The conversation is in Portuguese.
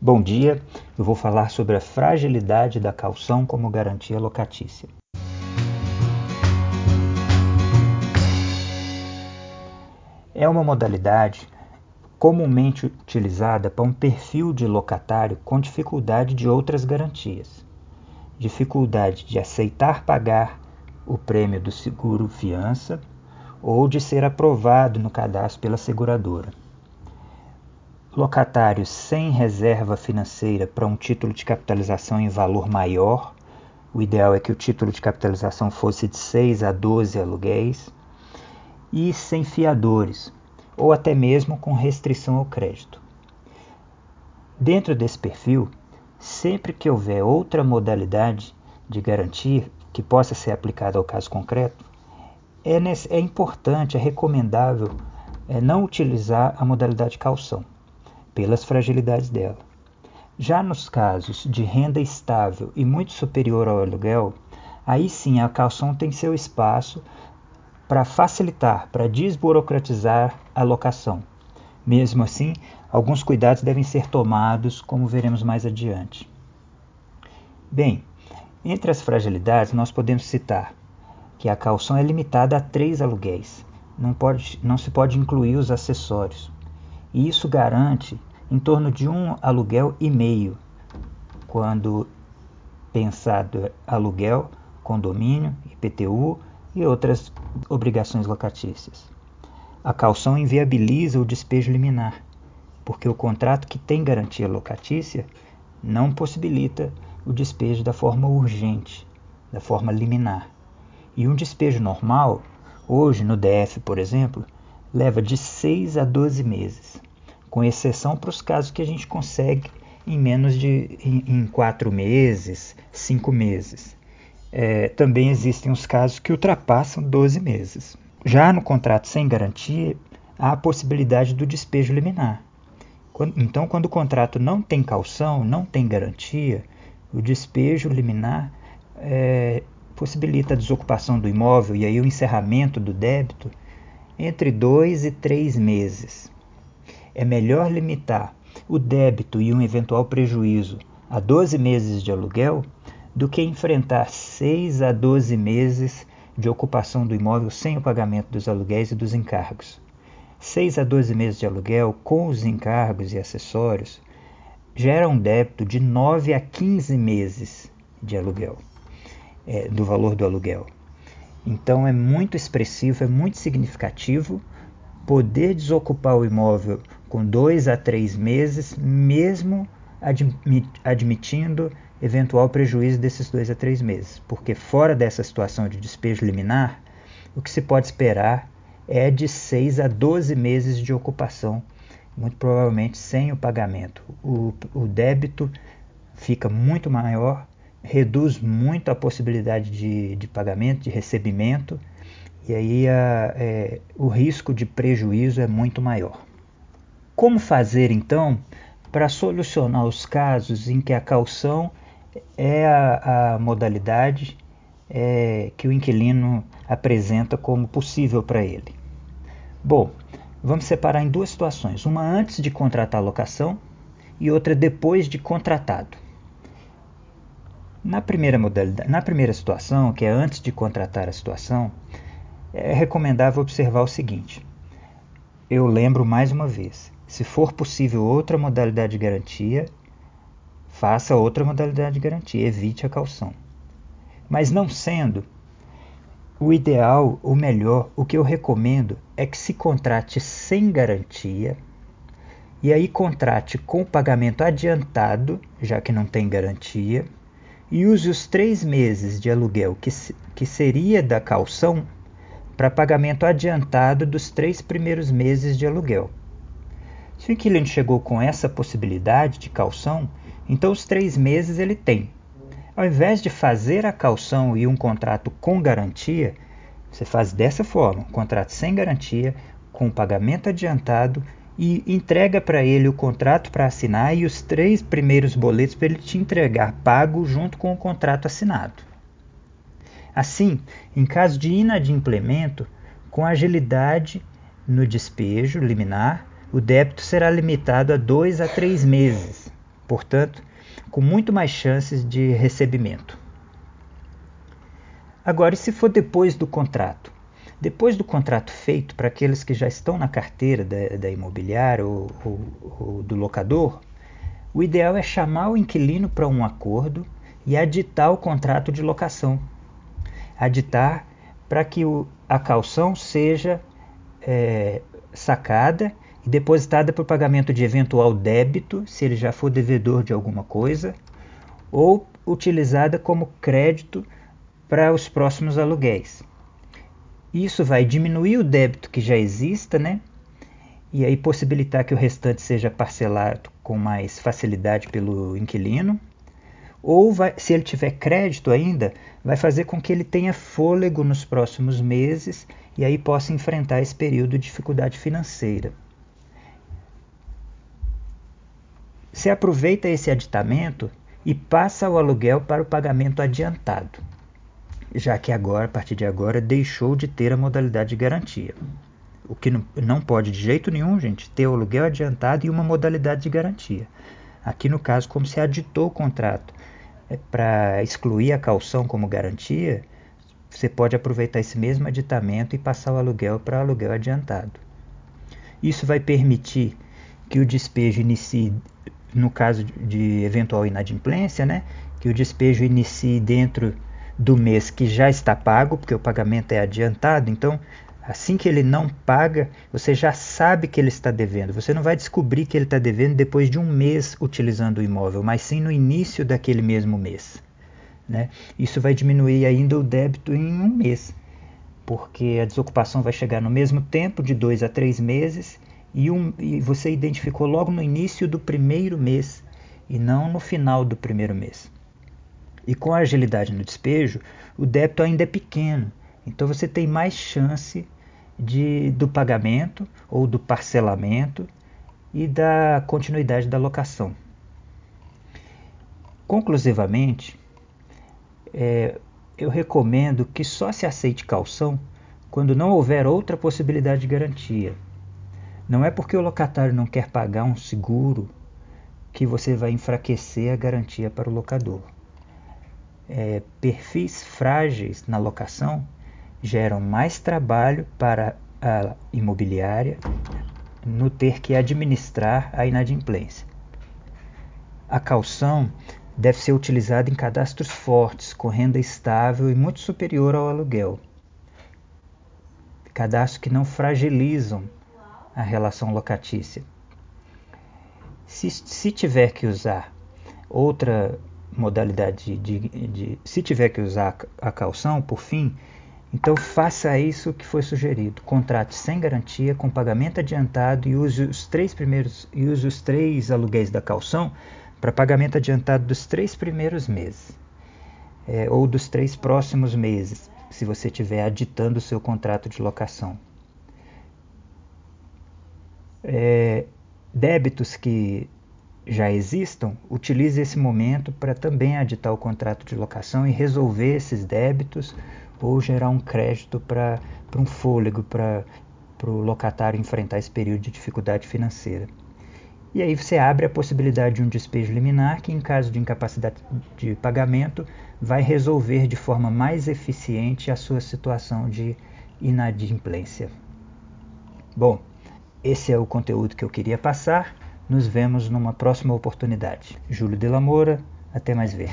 Bom dia, eu vou falar sobre a fragilidade da calção como garantia locatícia. É uma modalidade comumente utilizada para um perfil de locatário com dificuldade de outras garantias. Dificuldade de aceitar pagar o prêmio do seguro fiança ou de ser aprovado no cadastro pela seguradora locatários sem reserva financeira para um título de capitalização em valor maior. O ideal é que o título de capitalização fosse de 6 a 12 aluguéis. E sem fiadores, ou até mesmo com restrição ao crédito. Dentro desse perfil, sempre que houver outra modalidade de garantia que possa ser aplicada ao caso concreto, é, é importante, é recomendável é, não utilizar a modalidade calção pelas fragilidades dela. Já nos casos de renda estável e muito superior ao aluguel, aí sim a calção tem seu espaço para facilitar, para desburocratizar a locação. Mesmo assim, alguns cuidados devem ser tomados, como veremos mais adiante. Bem, entre as fragilidades nós podemos citar que a calção é limitada a três aluguéis, não, pode, não se pode incluir os acessórios. E isso garante em torno de um aluguel e meio, quando pensado aluguel, condomínio, IPTU e outras obrigações locatícias. A calção inviabiliza o despejo liminar, porque o contrato que tem garantia locatícia não possibilita o despejo da forma urgente, da forma liminar. E um despejo normal, hoje no DF, por exemplo, leva de 6 a 12 meses com exceção para os casos que a gente consegue em menos de em, em quatro meses, cinco meses. É, também existem os casos que ultrapassam 12 meses. Já no contrato sem garantia, há a possibilidade do despejo liminar. Quando, então, quando o contrato não tem calção, não tem garantia, o despejo liminar é, possibilita a desocupação do imóvel e aí o encerramento do débito entre dois e três meses é melhor limitar o débito e um eventual prejuízo a 12 meses de aluguel do que enfrentar 6 a 12 meses de ocupação do imóvel sem o pagamento dos aluguéis e dos encargos. 6 a 12 meses de aluguel com os encargos e acessórios gera um débito de 9 a 15 meses de aluguel, é, do valor do aluguel. Então é muito expressivo, é muito significativo poder desocupar o imóvel com dois a três meses, mesmo admitindo eventual prejuízo desses dois a três meses, porque fora dessa situação de despejo liminar, o que se pode esperar é de 6 a 12 meses de ocupação, muito provavelmente sem o pagamento. O, o débito fica muito maior, reduz muito a possibilidade de, de pagamento, de recebimento, e aí a, é, o risco de prejuízo é muito maior. Como fazer então para solucionar os casos em que a calção é a, a modalidade é, que o inquilino apresenta como possível para ele? Bom, vamos separar em duas situações: uma antes de contratar a locação e outra depois de contratado. Na primeira modalidade, na primeira situação, que é antes de contratar a situação, é recomendável observar o seguinte: eu lembro mais uma vez, se for possível outra modalidade de garantia, faça outra modalidade de garantia, evite a calção. Mas não sendo, o ideal, o melhor, o que eu recomendo é que se contrate sem garantia e aí contrate com pagamento adiantado, já que não tem garantia, e use os três meses de aluguel que, que seria da calção para pagamento adiantado dos três primeiros meses de aluguel. Se inquilino chegou com essa possibilidade de calção, então os três meses ele tem. Ao invés de fazer a calção e um contrato com garantia, você faz dessa forma: um contrato sem garantia, com pagamento adiantado e entrega para ele o contrato para assinar e os três primeiros boletos para ele te entregar pago junto com o contrato assinado. Assim, em caso de inadimplemento, com agilidade no despejo liminar, o débito será limitado a dois a três meses, portanto, com muito mais chances de recebimento. Agora, e se for depois do contrato? Depois do contrato feito, para aqueles que já estão na carteira da, da imobiliária ou, ou, ou do locador, o ideal é chamar o inquilino para um acordo e aditar o contrato de locação. Aditar para que o, a calção seja é, sacada e depositada para o pagamento de eventual débito, se ele já for devedor de alguma coisa, ou utilizada como crédito para os próximos aluguéis. Isso vai diminuir o débito que já exista, né? E aí possibilitar que o restante seja parcelado com mais facilidade pelo inquilino. Ou vai, se ele tiver crédito ainda, vai fazer com que ele tenha fôlego nos próximos meses e aí possa enfrentar esse período de dificuldade financeira. Se aproveita esse aditamento e passa o aluguel para o pagamento adiantado já que agora, a partir de agora, deixou de ter a modalidade de garantia. O que não, não pode de jeito nenhum, gente, ter o aluguel adiantado e uma modalidade de garantia. Aqui no caso, como se aditou o contrato é, para excluir a calção como garantia, você pode aproveitar esse mesmo aditamento e passar o aluguel para aluguel adiantado. Isso vai permitir que o despejo inicie, no caso de eventual inadimplência, né, que o despejo inicie dentro do mês que já está pago, porque o pagamento é adiantado, então assim que ele não paga, você já sabe que ele está devendo. Você não vai descobrir que ele está devendo depois de um mês utilizando o imóvel, mas sim no início daquele mesmo mês. Né? Isso vai diminuir ainda o débito em um mês, porque a desocupação vai chegar no mesmo tempo, de dois a três meses, e, um, e você identificou logo no início do primeiro mês e não no final do primeiro mês. E com a agilidade no despejo, o débito ainda é pequeno. Então você tem mais chance de, do pagamento ou do parcelamento e da continuidade da locação. Conclusivamente, é, eu recomendo que só se aceite calção quando não houver outra possibilidade de garantia. Não é porque o locatário não quer pagar um seguro que você vai enfraquecer a garantia para o locador é, perfis frágeis na locação geram mais trabalho para a imobiliária no ter que administrar a inadimplência. A calção deve ser utilizada em cadastros fortes, com renda estável e muito superior ao aluguel. Cadastros que não fragilizam a relação locatícia. Se, se tiver que usar outra modalidade de, de, de, se tiver que usar a calção, por fim, então faça isso que foi sugerido. Contrate sem garantia, com pagamento adiantado e use os três primeiros e use os três aluguéis da calção para pagamento adiantado dos três primeiros meses é, ou dos três próximos meses, se você estiver aditando o seu contrato de locação. É, débitos que já existam, utilize esse momento para também aditar o contrato de locação e resolver esses débitos ou gerar um crédito para um fôlego para o locatário enfrentar esse período de dificuldade financeira. E aí você abre a possibilidade de um despejo liminar que, em caso de incapacidade de pagamento, vai resolver de forma mais eficiente a sua situação de inadimplência. Bom, esse é o conteúdo que eu queria passar. Nos vemos numa próxima oportunidade. Júlio de la Moura, até mais ver.